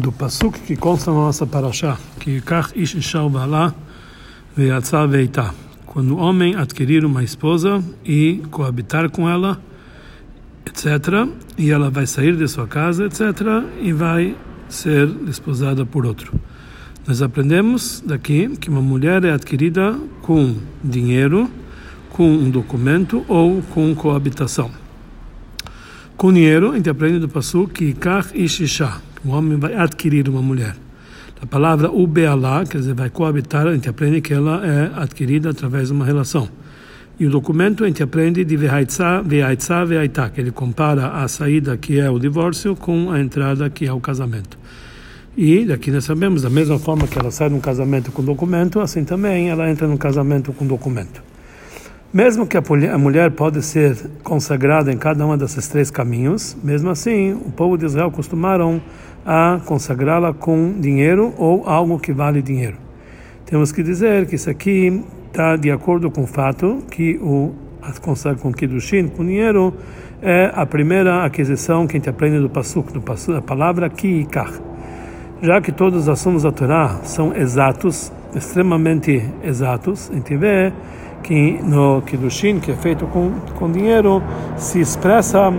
do Pasuk que consta na nossa paraxá, que Kach Ish Ishal Bala Veyatzah Veitá. Quando o homem adquirir uma esposa e coabitar com ela, etc., e ela vai sair de sua casa, etc., e vai ser desposada por outro. Nós aprendemos daqui que uma mulher é adquirida com dinheiro, com um documento ou com coabitação. Com dinheiro, a gente aprende do Pasuk que Kach Ishisha, o homem vai adquirir uma mulher. A palavra ubealá, quer dizer, vai coabitar, a gente aprende que ela é adquirida através de uma relação. E o documento a gente aprende de vehaitza, vehaitza, vehaitá, que ele compara a saída que é o divórcio com a entrada que é o casamento. E daqui nós sabemos, da mesma forma que ela sai de um casamento com documento, assim também ela entra num casamento com documento. Mesmo que a mulher pode ser consagrada em cada um desses três caminhos, mesmo assim, o povo de Israel costumaram a consagrá-la com dinheiro ou algo que vale dinheiro. Temos que dizer que isso aqui está de acordo com o fato que o consagrar com Kiddushin, com dinheiro, é a primeira aquisição que a gente aprende do Pasuk, da palavra Ki Já que todos os assuntos da Torá são exatos, extremamente exatos, a gente vê que no Kiddushin, que é feito com, com dinheiro, se expressa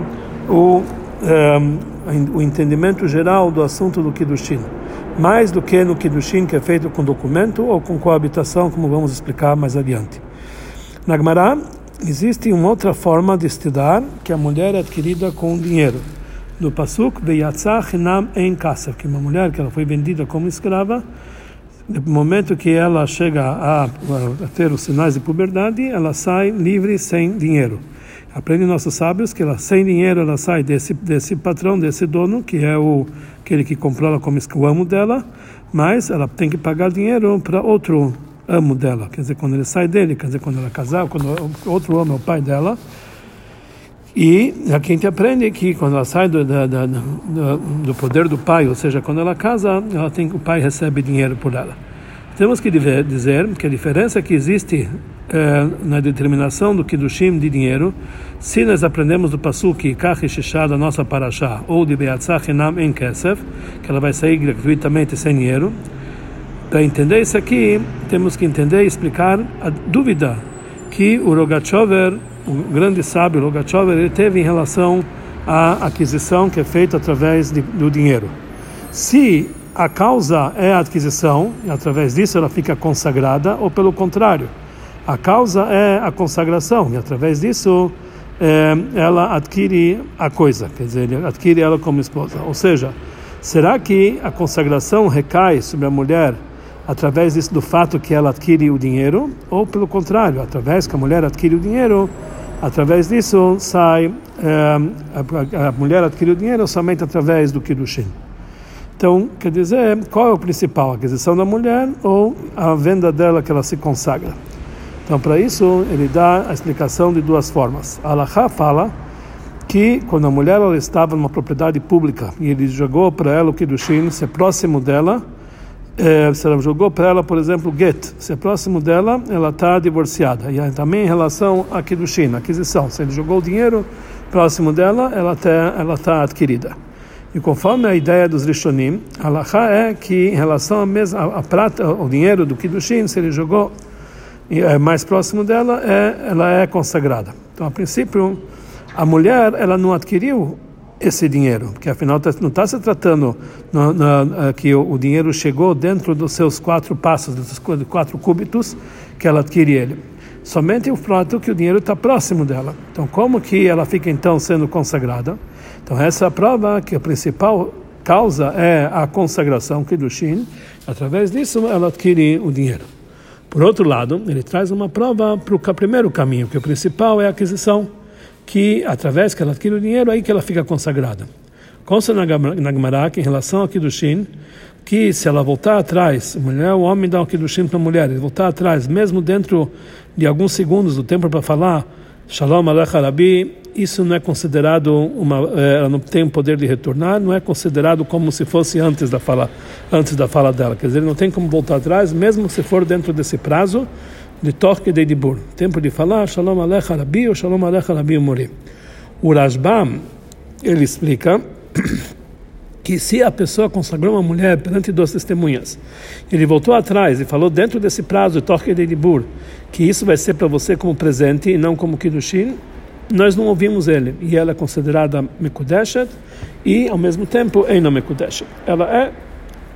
o, um, ehm, o entendimento geral do assunto do Kiddushin. Mais do que no Kiddushin, que é feito com documento ou com coabitação, como vamos explicar mais adiante. Na Gemara, existe uma outra forma de estudar, que a mulher é adquirida com dinheiro. No Pasuk, Beyatzah Hinam En Kasef, que uma mulher que ela foi vendida como escrava, no momento que ela chega a, a, ter os sinais de puberdade, ela sai livre sem dinheiro. Aprendem nossos sábios que ela sem dinheiro ela sai desse desse patrão, desse dono que é o aquele que comprou ela como o amo dela, mas ela tem que pagar dinheiro para outro amo dela. Quer dizer, quando ele sai dele, quer dizer, quando ela casar, quando outro amo é o pai dela. E aqui a gente aprende que quando ela sai do, do, do, do, poder do pai, ou seja, quando ela casa, ela tem, o pai recebe dinheiro por ela. Temos que dizer que a diferença que existe eh, na determinação do Kiddushim de dinheiro, se nós aprendemos do Pasuk Kach Shishá da nossa Parashá, ou de Beatzah Hinam En Kesef, que ela vai sair gratuitamente sem dinheiro, para entender isso aqui, temos que entender e explicar a dúvida que o Rogachover o grande sábio Rogachover ele teve em relação à aquisição que é feita através de, do dinheiro. Se a causa é a aquisição, e através disso ela fica consagrada, ou pelo contrário, a causa é a consagração, e através disso é, ela adquire a coisa, quer dizer, ele adquire ela como esposa. Ou seja, será que a consagração recai sobre a mulher através disso, do fato que ela adquire o dinheiro, ou pelo contrário, através que a mulher adquire o dinheiro, Através disso sai é, a, a, mulher adquire o dinheiro somente através do kiddushin. Então, quer dizer, qual é o principal? A aquisição da mulher ou a venda dela que ela se consagra? Então, para isso, ele dá a explicação de duas formas. A Alaha fala que quando a mulher ela estava numa propriedade pública e ele jogou para ela o kiddushin, ser próximo dela, é, se ela jogou para ela, por exemplo, get, se é próximo dela, ela está divorciada. E também em relação a Kiddushin, aquisição, se ele jogou o dinheiro próximo dela, ela está tá adquirida. E conforme a ideia dos Rishonim, a Lacha é que em relação à mesma, a, a prata, o dinheiro do Kiddushin, se ele jogou é, mais próximo dela, é, ela é consagrada. Então, a princípio, a mulher ela não adquiriu esse dinheiro, porque afinal tá, não está se tratando no, no, que o, o, dinheiro chegou dentro dos seus quatro passos, dos quatro cúbitos que ela adquire ele. Somente o fato que o dinheiro está próximo dela. Então, como que ela fica então sendo consagrada? Então, essa é a prova que a principal causa é a consagração que do Shin. Através disso, ela adquire o dinheiro. Por outro lado, ele traz uma prova para o primeiro caminho, que o principal é a aquisição que através que ela adquire o dinheiro, aí que ela fica consagrada. Consta na Gemara em relação ao Kiddushin, que se ela voltar atrás, mulher, o homem dá o Kiddushin para a mulher, ele voltar atrás, mesmo dentro de alguns segundos do tempo para falar Shalom Alecha Rabi, isso não é considerado uma, eh, ela não tem o poder de retornar, não é considerado como se fosse antes da fala, antes da fala dela. Quer dizer, não tem como voltar atrás, mesmo se for dentro desse prazo, de toque de dibur. Tempo de falar Shalom Alecha Rabi ou Shalom Alecha Rabi Mori. O Rashbam, ele explica que se a pessoa consagrou uma mulher perante duas testemunhas, ele voltou atrás e falou dentro desse prazo de Torque de Dibur, que isso vai ser para você como presente e não como Kiddushin, nós não ouvimos ele. E ela é considerada Mekudeshet e, ao mesmo tempo, não Mekudeshet. Ela é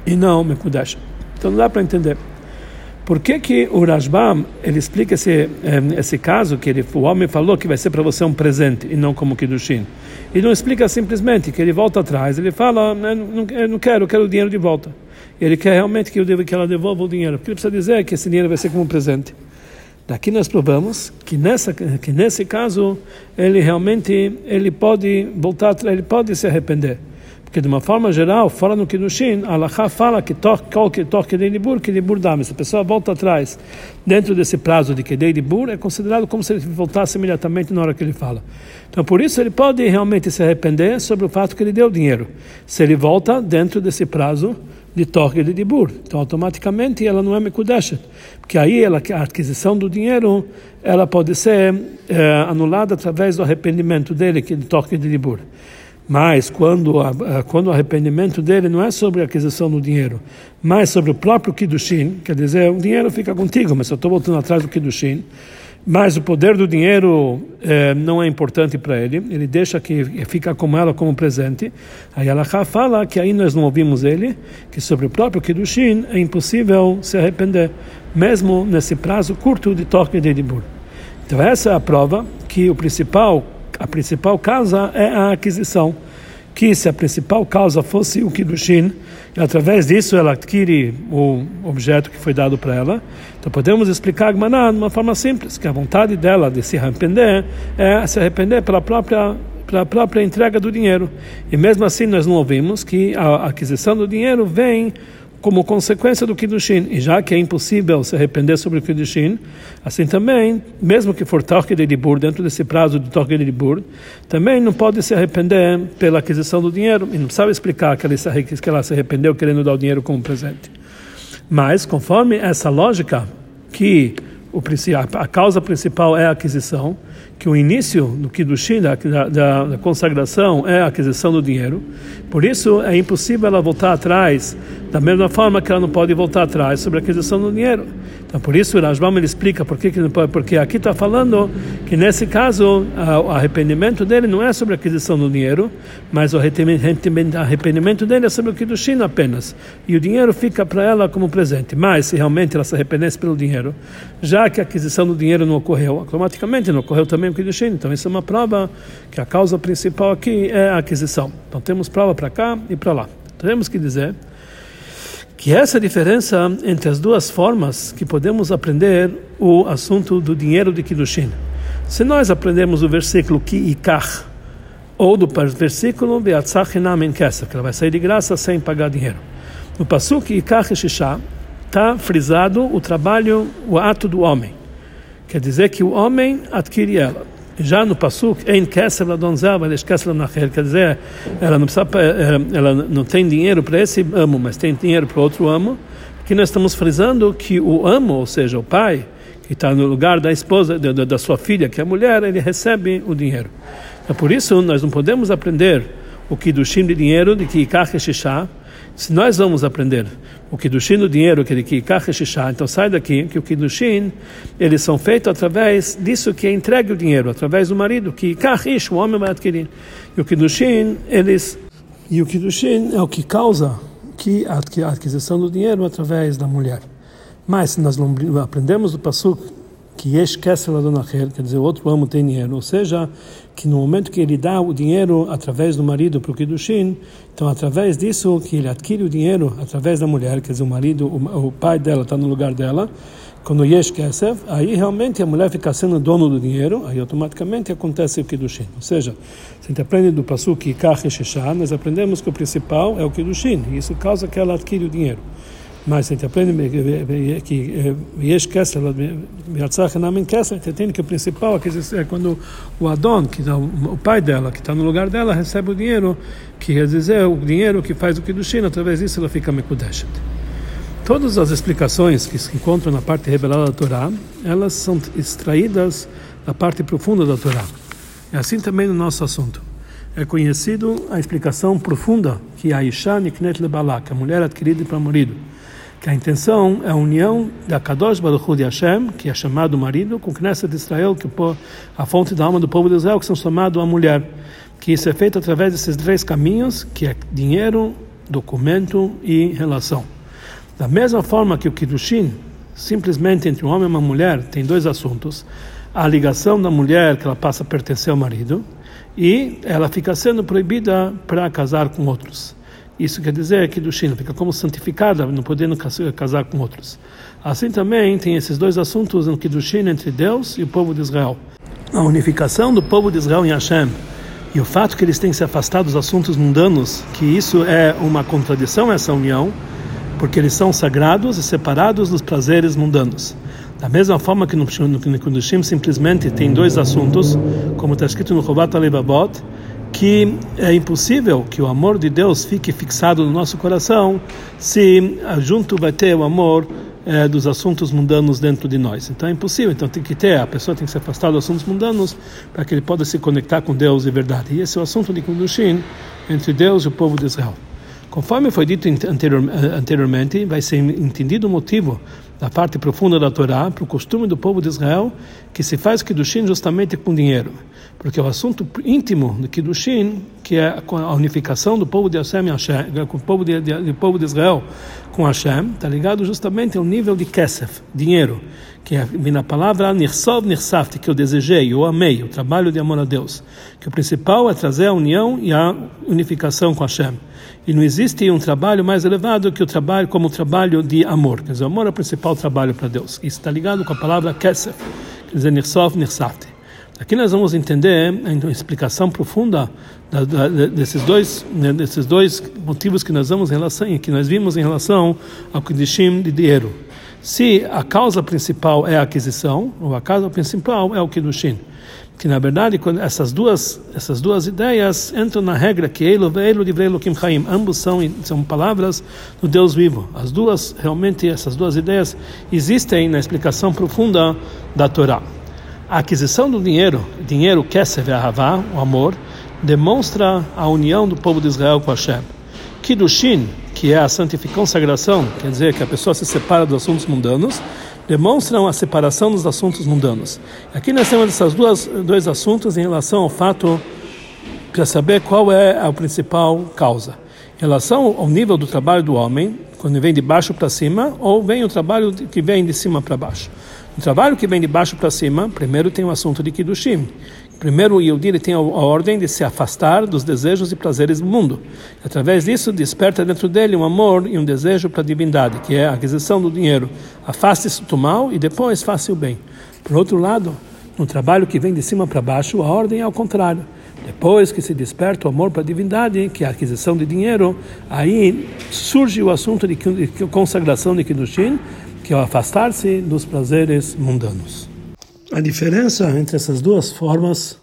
e não Mekudeshet. Então não dá para entender. Por que, que o Rashbam ele explica esse, eh, esse caso que ele, o homem falou que vai ser para você um presente e não como Kiddushin? E não explica simplesmente que ele volta atrás, ele fala, não, não quero, eu quero o dinheiro de volta. Ele quer realmente que, eu devo, que ela devolva o dinheiro, porque ele precisa dizer que esse dinheiro vai ser como um presente. Daqui nós provamos que nessa que nesse caso ele realmente ele pode voltar, ele pode se arrepender. Porque de uma forma geral, fora no Kiddushin, a Alaha fala que toque de Libur, que Libur dá. Se a pessoa volta atrás, dentro desse prazo de Kedei Libur, é considerado como se ele voltasse imediatamente na hora que ele fala. Então, por isso, ele pode realmente se arrepender sobre o fato que ele deu dinheiro. Se ele volta dentro desse prazo de toque de Libur. Então, automaticamente, ela não é Mekudeshet. Porque aí ela, a aquisição do dinheiro ela pode ser é, anulada através do arrependimento dele, que de toque de Libur. Mas quando, a, quando o arrependimento dele não é sobre a aquisição do dinheiro, mas sobre o próprio Kiddushin, quer dizer, o dinheiro fica contigo, mas eu estou voltando atrás do Kiddushin, mas o poder do dinheiro eh, não é importante para ele, ele deixa que fica com ela como presente. Aí Allah fala que aí nós não ouvimos ele, que sobre o próprio Kiddushin é impossível se arrepender, mesmo nesse prazo curto de toque de Dibur. Então essa é a prova que o principal a principal causa é a aquisição. Que se a principal causa fosse o Kiddushin, e através disso ela adquire o objeto que foi dado para ela, então podemos explicar a Gmaná de uma forma simples, que a vontade dela de se arrepender é se arrepender pela própria pela própria entrega do dinheiro. E mesmo assim nós não ouvimos que a aquisição do dinheiro vem como consequência do Kiddushin. E já que é impossível se arrepender sobre o Kiddushin, assim também, mesmo que for Torque de Libur, dentro desse prazo de Torque de Libur, também não pode se arrepender pela aquisição do dinheiro. E não sabe explicar que ela, se, arrependeu querendo dar o dinheiro como presente. Mas, conforme essa lógica, que a causa principal é a aquisição, que o início do Kiddushin, da, da, da, consagração, é a aquisição do dinheiro. Por isso, é impossível ela voltar atrás, da mesma forma que ela não pode voltar atrás sobre a aquisição do dinheiro. Então, por isso, o Rajbam ele explica por que, porque aqui está falando que, nesse caso, o arrependimento dele não é sobre a aquisição do dinheiro, mas o arrependimento dele é sobre o Kiddushin apenas. E o dinheiro fica para ela como presente. Mas, se realmente ela se arrependesse pelo dinheiro, já que a aquisição do dinheiro não ocorreu, automaticamente não ocorreu também o Kiddushin. Então, isso é uma prova que a causa principal aqui é a aquisição. Então, temos prova para cá e para lá. Temos que dizer que essa diferença entre as duas formas que podemos aprender o assunto do dinheiro de Kiddushin. Se nós aprendemos o versículo ki ikach, ou do versículo beatzach enam que ela vai sair de graça sem pagar dinheiro. No pasuk ikach shisha está frisado o trabalho, o ato do homem. Quer dizer que o homem adquire ela. Já no Kesser nachel, quer dizer, ela não, precisa, eh, ela não tem dinheiro para esse amo, mas tem dinheiro para outro amo, que nós estamos frisando que o amo, ou seja, o pai, que está no lugar da esposa, da, da sua filha, que é a mulher, ele recebe o dinheiro. É por isso nós não podemos aprender o que do de dinheiro, de que Ikach se nós vamos aprender o Kiddushin do dinheiro, que ele então sai daqui, que o Kiddushin, eles são feitos através disso que é entregue o dinheiro, através do marido, que Kachish, o homem vai adquirir. E o Kiddushin, eles, e o Kiddushin é o que causa que a aquisição do dinheiro através da mulher. Mas se nós aprendemos do Passuk que Yesh Kesel Adonachel, quer dizer, o outro amo tem dinheiro, ou seja, que no momento que ele dá o dinheiro através do marido para o Kiddushin, então através disso que ele adquire o dinheiro através da mulher, quer dizer, o marido, o, o pai dela está no lugar dela, quando Yesh Kesef, aí realmente a mulher fica sendo dono do dinheiro, aí automaticamente acontece o Kiddushin. Ou seja, se a gente aprende do Pasuk Sheshan, nós aprendemos que o principal é o Kiddushin, e isso causa que ela adquire o dinheiro. Mas a gente aprende que Yesh Kessel, Yatzach Namin Kessel, você tem que o principal é quando o Adon, que é o pai dela, que está no lugar dela, recebe o dinheiro, que quer dizer o dinheiro que faz o Kiddushin, através disso ela fica Mekudeshet. Todas as explicações que se encontram na parte revelada da Torá, elas são extraídas da parte profunda da Torá. É assim também no nosso assunto. É conhecido a explicação profunda que a Isha Niknet Lebalá, que a mulher adquirida para o marido. Que a intenção é a união da Kadosh Baruch Hu de Hashem, que é chamado marido, com Knesset de Israel, que é a fonte da alma do povo de Israel, que são chamados a mulher. Que isso é feito através desses três caminhos, que é dinheiro, documento e relação. Da mesma forma que o Kiddushin, simplesmente entre um homem e uma mulher, tem dois assuntos. A ligação da mulher, que ela passa a pertencer ao marido, e ela fica sendo proibida para casar com outros. Isso quer dizer que do China fica como santificada, não podendo casar com outros. Assim também tem esses dois assuntos no Kiddushin entre Deus e o povo de Israel. A unificação do povo de Israel em Hashem e o fato que eles têm se afastado dos assuntos mundanos, que isso é uma contradição essa união, porque eles são sagrados e separados dos prazeres mundanos. Da mesma forma que no, Kudushim simplesmente tem dois assuntos, como está escrito no Chovat Alevabot, que é impossível que o amor de Deus fique fixado no nosso coração se junto vai ter o amor é, dos assuntos mundanos dentro de nós. Então é impossível. Então tem que ter, a pessoa tem que se afastar dos assuntos mundanos para que ele possa se conectar com Deus de verdade. E esse é o assunto de Kudushim entre Deus e o povo de Israel. Conforme foi dito anteriormente, vai ser entendido o motivo da parte profunda da Torá para o costume do povo de Israel que se faz Kiddushin justamente com dinheiro. Porque o assunto íntimo do Kiddushin, que é a unificação do povo de Hashem Hashem, com o povo de, de, povo de Israel com Hashem, está ligado justamente ao nível de Kesef, dinheiro, que é na palavra Nirsov Nirsaft, que eu desejei, eu amei, o trabalho de amor a Deus. Que o principal é trazer a união e a unificação com Hashem. E não existe um trabalho mais elevado que o trabalho como o trabalho de amor. Quer dizer, o amor é o principal trabalho para Deus. Isso está ligado com a palavra Kesef, quer dizer, Nirsov, Nirsafte. Aqui nós vamos entender a explicação profunda da, da, desses dois né, desses dois motivos que nós vamos em relação que nós vimos em relação ao Kiddushim de dinheiro. Se a causa principal é a aquisição, ou a causa principal é o Kiddushin que na verdade essas duas essas duas ideias entram na regra que Elo ve'elo divrei Elohim Chaim, ambos são são palavras do Deus vivo. As duas realmente essas duas ideias existem na explicação profunda da Torá. A aquisição do dinheiro, dinheiro kesev ahavá, o amor, demonstra a união do povo de Israel com Hashem. Kiddushin, que é a santificação, sagração, quer dizer que a pessoa se separa dos assuntos mundanos, demonstram a separação dos assuntos mundanos. Aqui nós temos esses dois assuntos em relação ao fato para saber qual é a principal causa. Em relação ao nível do trabalho do homem, quando vem de baixo para cima, ou vem o trabalho que vem de cima para baixo. O trabalho que vem de baixo para cima, primeiro tem o assunto de Kiddushim. Primeiro, o Yehudi tem a ordem de se afastar dos desejos e prazeres do mundo. Através disso, desperta dentro dele um amor e um desejo para a divindade, que é a aquisição do dinheiro. Afaste-se do mal e depois faça o bem. Por outro lado, no trabalho que vem de cima para baixo, a ordem é ao contrário. Depois que se desperta o amor para a divindade, que é a aquisição de dinheiro, aí surge o assunto de consagração de Kiddushin, que é o afastar-se dos prazeres mundanos. A diferença entre essas duas formas,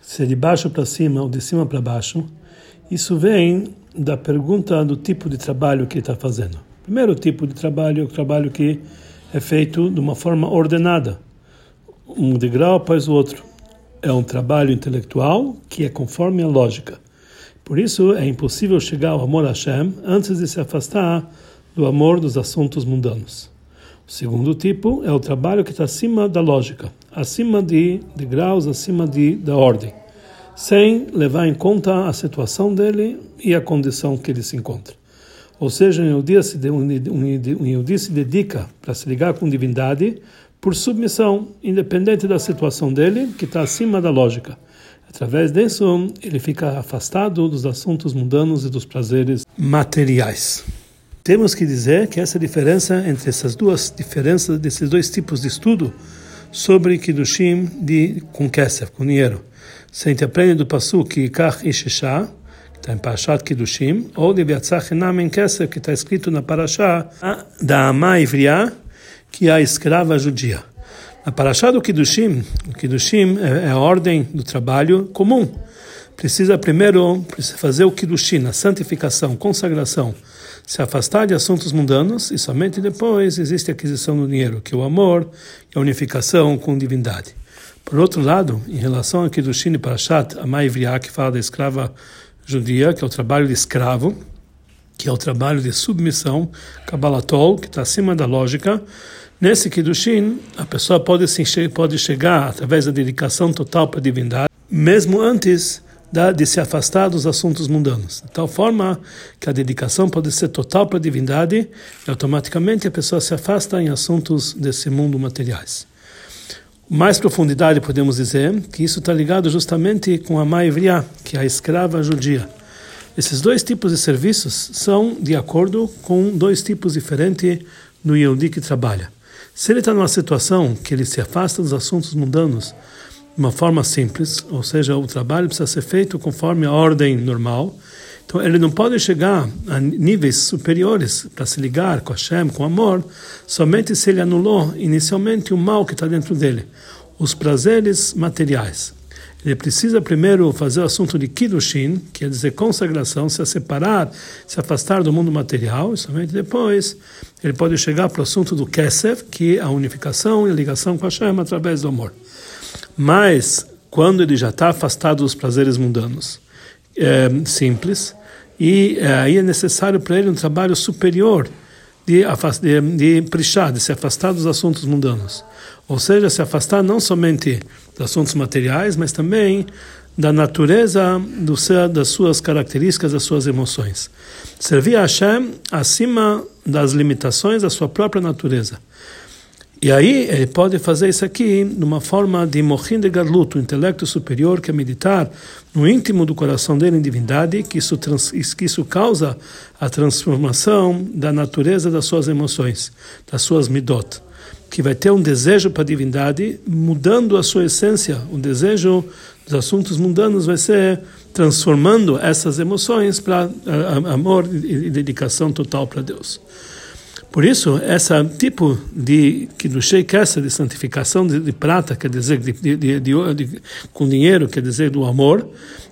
se é de baixo para cima ou de cima para baixo, isso vem da pergunta do tipo de trabalho que está fazendo. Primeiro tipo de trabalho é o trabalho que é feito de uma forma ordenada, um degrau após o outro. É um trabalho intelectual que é conforme a lógica. Por isso é impossível chegar ao amor a Hashem antes de se afastar do amor dos assuntos mundanos. Segundo tipo é o trabalho que está acima da lógica, acima de, de graus, acima de, da ordem, sem levar em conta a situação dele e a condição que ele se encontra. Ou seja, um Yehudi se, um, se dedica para se ligar com divindade por submissão, independente da situação dele, que está acima da lógica. Através disso, ele fica afastado dos assuntos mundanos e dos prazeres materiais. Temos que dizer que essa diferença entre essas duas diferenças, desses dois tipos de estudo sobre Kiddushim de, com Kesef, com dinheiro. Gente aprende do Pasuk Ikach Ishishá, que está em Parashat Kiddushim, ou de Viatzach Enam Kesef, que está escrito na Parashá da Amá Ivriá, que é a escrava judia. Na Parashá do Kiddushim, o Kiddushim é, é a ordem do trabalho comum. Precisa primeiro fazer o Kiddushim, a santificação, consagração, se afastar de assuntos mundanos e somente depois existe a aquisição do dinheiro, que é o amor e a unificação com a divindade. Por outro lado, em relação a Kiddushin e Parashat, a Maivriá, que fala da escrava judia, que é o trabalho de escravo, que é o trabalho de submissão, Kabbalatol, que está acima da lógica. Nesse Kiddushin, a pessoa pode, se, pode chegar, através da dedicação total para a divindade, mesmo antes de se afastar dos assuntos mundanos. De tal forma que a dedicação pode ser total para a divindade e automaticamente a pessoa se afasta em assuntos desse mundo materiais. Mais profundidade podemos dizer que isso está ligado justamente com a Maivriá, que é a escrava judia. Esses dois tipos de serviços são de acordo com dois tipos diferentes no Yehudi que trabalha. Se ele está numa situação que ele se afasta dos assuntos mundanos uma forma simples, ou seja, o trabalho precisa ser feito conforme a ordem normal, então ele não pode chegar a níveis superiores para se ligar com Hashem, com amor, somente se ele anulou inicialmente o mal que está dentro dele, os prazeres materiais. Ele precisa primeiro fazer o assunto de Kiddushin, quer dizer consagração, se separar, se afastar do mundo material, e somente depois ele pode chegar para o assunto do Kesef, que é a unificação e a ligação com Hashem através do amor. Mas, quando ele já está afastado dos prazeres mundanos, é, simples, e é, aí é necessário para ele um trabalho superior de, de, de de se afastar dos assuntos mundanos. Ou seja, se afastar não somente dos assuntos materiais, mas também da natureza do ser, das suas características, das suas emoções. Servir a Hashem acima das limitações da sua própria natureza. E aí ele pode fazer isso aqui numa forma de mohin de o intelecto superior que é meditar no íntimo do coração dele em divindade, que isso, trans, que isso causa a transformação da natureza das suas emoções, das suas midot, que vai ter um desejo para a divindade, mudando a sua essência, o desejo dos assuntos mundanos vai ser transformando essas emoções para amor e dedicação total para Deus. Por isso, esse tipo de Kiddushei essa de santificação de, de, prata, quer dizer, de, de, de, com dinheiro, quer dizer, do amor,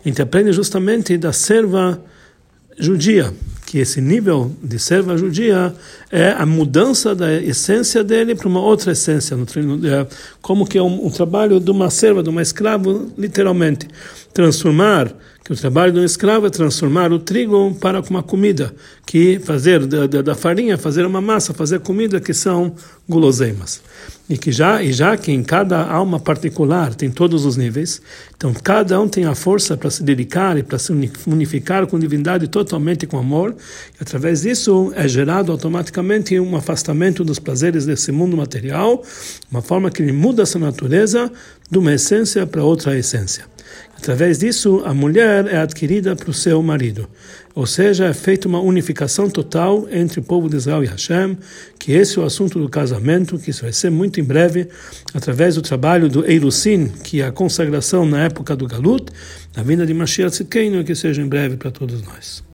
a gente aprende justamente da serva judia, que esse nível de serva judia é a mudança da essência dele para uma outra essência, é como que é um, um trabalho de uma serva, de uma escrava, literalmente, transformar que o trabalho de um escravo é transformar o trigo para uma comida, que fazer da, da, da, farinha, fazer uma massa, fazer comida que são guloseimas. E que já e já que em cada alma particular tem todos os níveis, então cada um tem a força para se dedicar e para se unificar com divindade totalmente com amor, e através disso é gerado automaticamente um afastamento dos prazeres desse mundo material, uma forma que ele muda essa natureza de uma essência para outra essência. Através disso, a mulher é adquirida para o seu marido. Ou seja, é feita uma unificação total entre o povo de Israel e Hashem, que esse é o assunto do casamento, que isso vai ser muito em breve, através do trabalho do Eilusin, que é a consagração na época do Galut, na vinda de Mashiach Tzidkeinu, que seja em breve para todos nós.